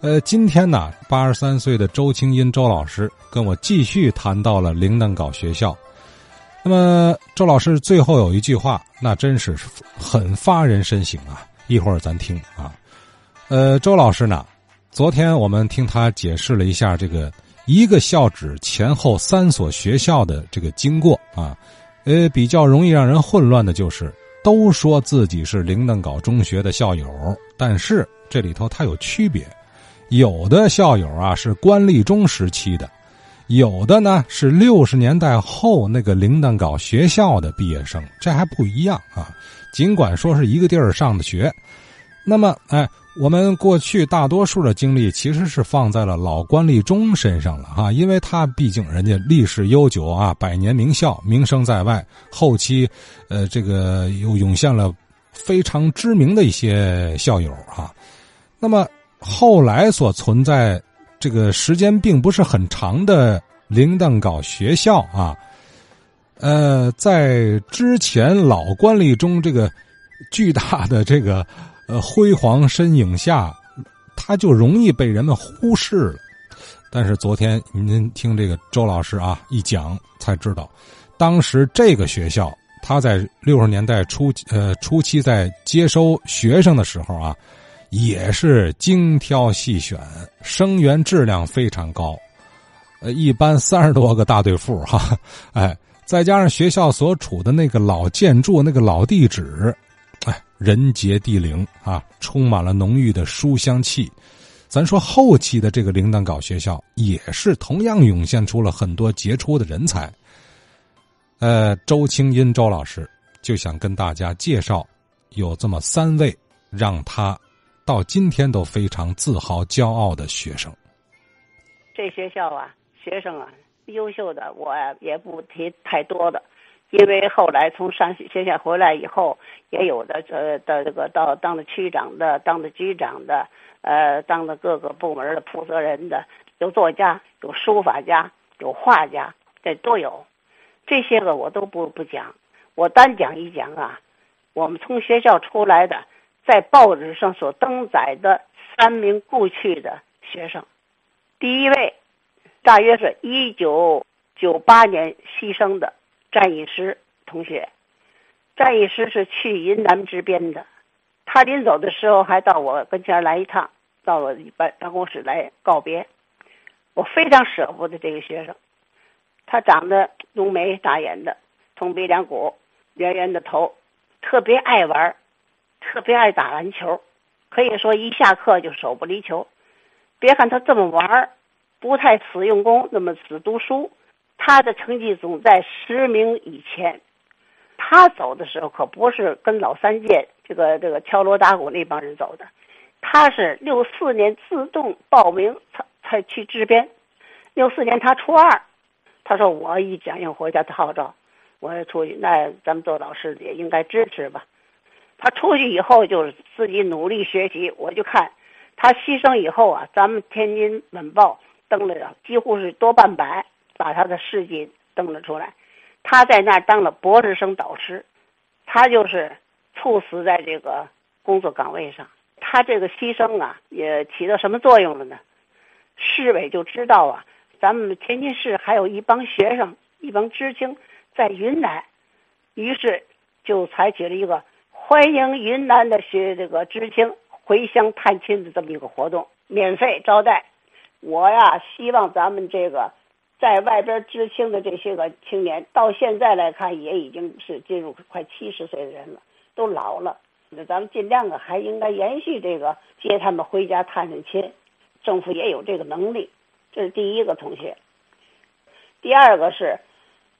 呃，今天呢，八十三岁的周清音周老师跟我继续谈到了灵登岗学校。那么，周老师最后有一句话，那真是很发人深省啊！一会儿咱听啊。呃，周老师呢，昨天我们听他解释了一下这个一个校址前后三所学校的这个经过啊。呃，比较容易让人混乱的就是，都说自己是灵登岗中学的校友，但是这里头它有区别。有的校友啊是官立中时期的，有的呢是六十年代后那个铃铛搞学校的毕业生，这还不一样啊。尽管说是一个地儿上的学，那么哎，我们过去大多数的精力其实是放在了老官立中身上了哈，因为他毕竟人家历史悠久啊，百年名校，名声在外。后期，呃，这个又涌现了非常知名的一些校友哈，那么。后来所存在这个时间并不是很长的铃铛镐学校啊，呃，在之前老官吏中这个巨大的这个呃辉煌身影下，他就容易被人们忽视了。但是昨天您听这个周老师啊一讲，才知道，当时这个学校他在六十年代初呃初期在接收学生的时候啊。也是精挑细选，生源质量非常高，呃，一般三十多个大队副哈，哎，再加上学校所处的那个老建筑、那个老地址，哎，人杰地灵啊，充满了浓郁的书香气。咱说后期的这个铃铛镐学校，也是同样涌现出了很多杰出的人才。呃，周清音周老师就想跟大家介绍，有这么三位让他。到今天都非常自豪、骄傲的学生。这学校啊，学生啊，优秀的我也不提太多的，因为后来从上学校回来以后，也有的呃的这个到当了区长的、当了局长的，呃，当了各个部门的负责人的，有作家、有书法家、有画家，这都有。这些个我都不不讲，我单讲一讲啊，我们从学校出来的。在报纸上所登载的三名故去的学生，第一位，大约是一九九八年牺牲的战役师同学。战役师是去云南支边的，他临走的时候还到我跟前来一趟，到我办办公室来告别。我非常舍不得这个学生，他长得浓眉大眼的，通鼻梁骨，圆圆的头，特别爱玩。特别爱打篮球，可以说一下课就手不离球。别看他这么玩儿，不太死用功，那么死读书，他的成绩总在十名以前。他走的时候可不是跟老三届这个这个敲锣打鼓那帮人走的，他是六四年自动报名才才去支边。六四年他初二，他说我一响应国家的号召，我要出去，那咱们做老师的也应该支持吧。他出去以后就是自己努力学习，我就看他牺牲以后啊，咱们天津晚报登了，几乎是多半百把他的事迹登了出来。他在那儿当了博士生导师，他就是猝死在这个工作岗位上。他这个牺牲啊，也起到什么作用了呢？市委就知道啊，咱们天津市还有一帮学生、一帮知青在云南，于是就采取了一个。欢迎云南的学这个知青回乡探亲的这么一个活动，免费招待。我呀，希望咱们这个在外边知青的这些个青年，到现在来看也已经是进入快七十岁的人了，都老了。那咱们尽量啊，还应该延续这个接他们回家探探亲。政府也有这个能力，这是第一个同学。第二个是，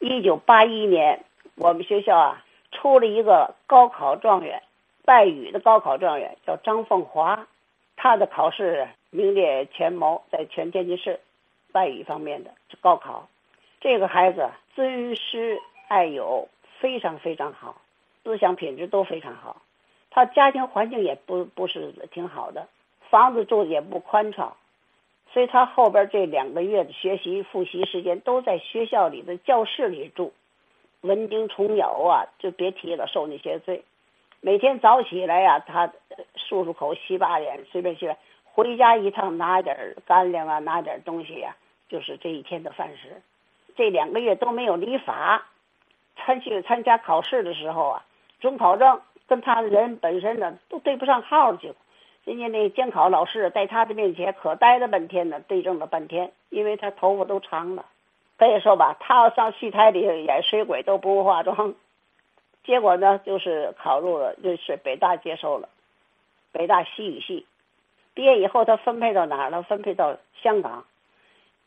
一九八一年我们学校啊。出了一个高考状元，外语的高考状元叫张凤华，他的考试名列前茅，在全天津市外语方面的高考。这个孩子尊师爱友，非常非常好，思想品质都非常好。他家庭环境也不不是挺好的，房子住的也不宽敞，所以他后边这两个月的学习复习时间都在学校里的教室里住。蚊叮虫咬啊，就别提了，受那些罪。每天早起来呀，他漱漱口、洗把脸，随便洗，回家一趟拿点干粮啊，拿点东西呀，就是这一天的饭食。这两个月都没有理发，参去参加考试的时候啊，准考证跟他人本身呢都对不上号去。人家那监考老师在他的面前可待了半天呢，对证了半天，因为他头发都长了。可以说吧，他要上戏台里演水鬼都不化妆。结果呢，就是考入了，就是北大接收了，北大西语系。毕业以后，他分配到哪儿了？分配到香港。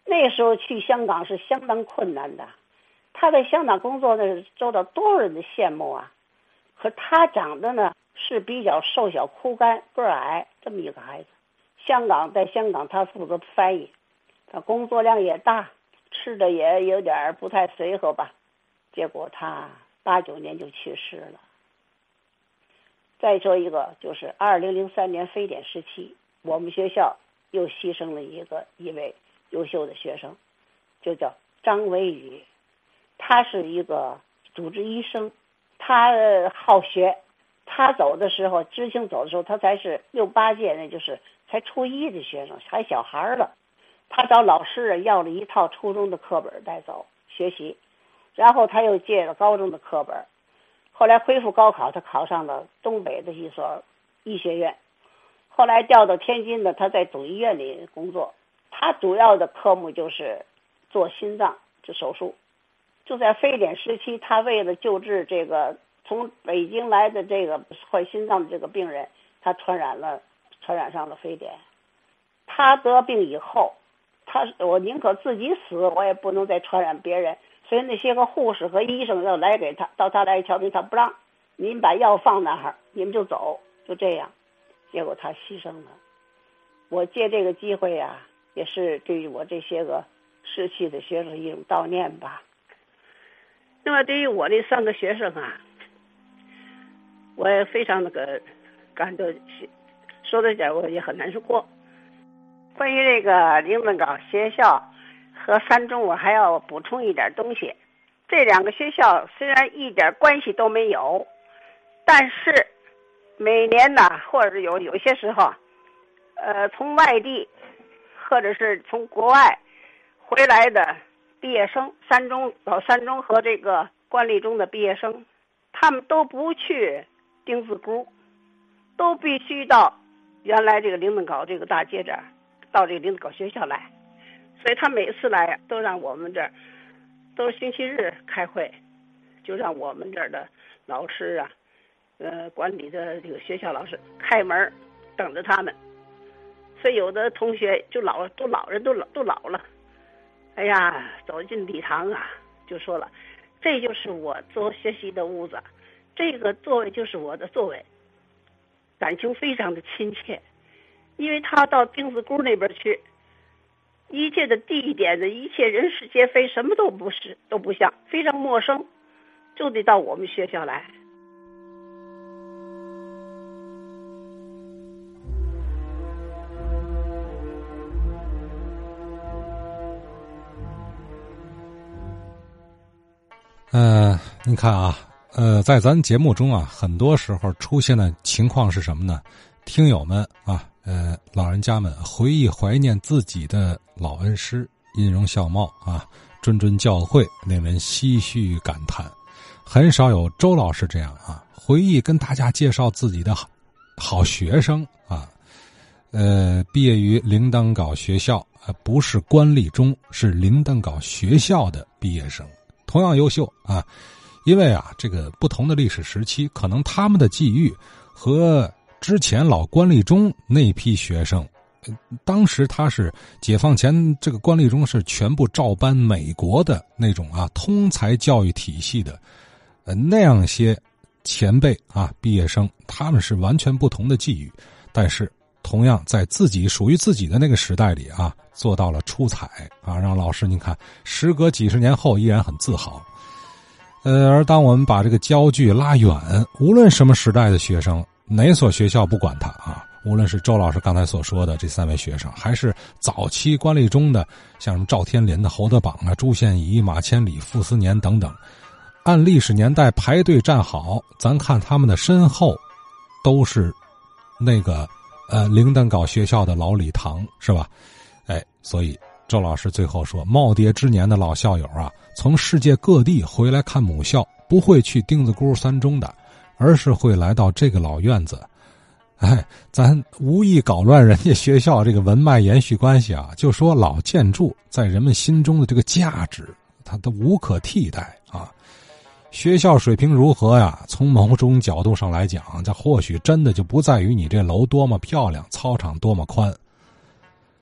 那时候去香港是相当困难的。他在香港工作呢，受到多少人的羡慕啊！可他长得呢是比较瘦小枯干、个儿矮这么一个孩子。香港在香港，他负责翻译，他工作量也大，吃的也有点不太随和吧。结果他。八九年就去世了。再说一个，就是二零零三年非典时期，我们学校又牺牲了一个一位优秀的学生，就叫张维宇。他是一个主治医生，他好学。他走的时候，知青走的时候，他才是六八届，那就是才初一的学生，还小孩了。他找老师要了一套初中的课本带走学习。然后他又借了高中的课本，后来恢复高考，他考上了东北的一所医学院，后来调到天津的，他在总医院里工作。他主要的科目就是做心脏这手术。就在非典时期，他为了救治这个从北京来的这个患心脏的这个病人，他传染了，传染上了非典。他得病以后，他我宁可自己死，我也不能再传染别人。所以那些个护士和医生要来给他到他来瞧病，他不让，您把药放那儿，你们就走，就这样，结果他牺牲了。我借这个机会呀，也是对于我这些个逝去的学生一种悼念吧。那么对于我这三个学生啊，我也非常那个感到说的点我也很难受过。关于这个灵文岗学校。和三中，我还要补充一点东西。这两个学校虽然一点关系都没有，但是每年呢，或者是有有些时候，呃，从外地或者是从国外回来的毕业生，三中到三中和这个官立中的毕业生，他们都不去丁字沽，都必须到原来这个灵顿高这个大街这儿，到这个灵顿高学校来。所以他每次来都让我们这儿，都是星期日开会，就让我们这儿的老师啊，呃，管理的这个学校老师开门等着他们。所以有的同学就老都老人都老都老了，哎呀，走进礼堂啊，就说了，这就是我做学习的屋子，这个座位就是我的座位，感情非常的亲切，因为他到钉子沟那边去。一切的地点的一切人事皆非，什么都不是，都不像，非常陌生，就得到我们学校来。嗯，你看啊，呃，在咱节目中啊，很多时候出现的情况是什么呢？听友们啊。呃，老人家们回忆怀念自己的老恩师，音容笑貌啊，谆谆教诲，令人唏嘘感叹。很少有周老师这样啊，回忆跟大家介绍自己的好好学生啊。呃，毕业于铃铛镐学校，呃，不是官立中，是铃铛镐学校的毕业生，同样优秀啊。因为啊，这个不同的历史时期，可能他们的际遇和。之前老官立中那批学生，当时他是解放前这个官立中是全部照搬美国的那种啊通才教育体系的，呃那样些前辈啊毕业生，他们是完全不同的际遇，但是同样在自己属于自己的那个时代里啊做到了出彩啊，让老师您看，时隔几十年后依然很自豪。呃，而当我们把这个焦距拉远，无论什么时代的学生。哪所学校不管他啊？无论是周老师刚才所说的这三位学生，还是早期官立中的像什么赵天林的侯德榜啊、朱宪仪、马千里、傅斯年等等，按历史年代排队站好，咱看他们的身后，都是那个呃灵丹岗学校的老礼堂，是吧？哎，所以周老师最后说，耄耋之年的老校友啊，从世界各地回来看母校，不会去钉子沽三中的，而是会来到这个老院子。哎，咱无意搞乱人家学校这个文脉延续关系啊，就说老建筑在人们心中的这个价值，它都无可替代啊。学校水平如何呀？从某种角度上来讲，这或许真的就不在于你这楼多么漂亮，操场多么宽，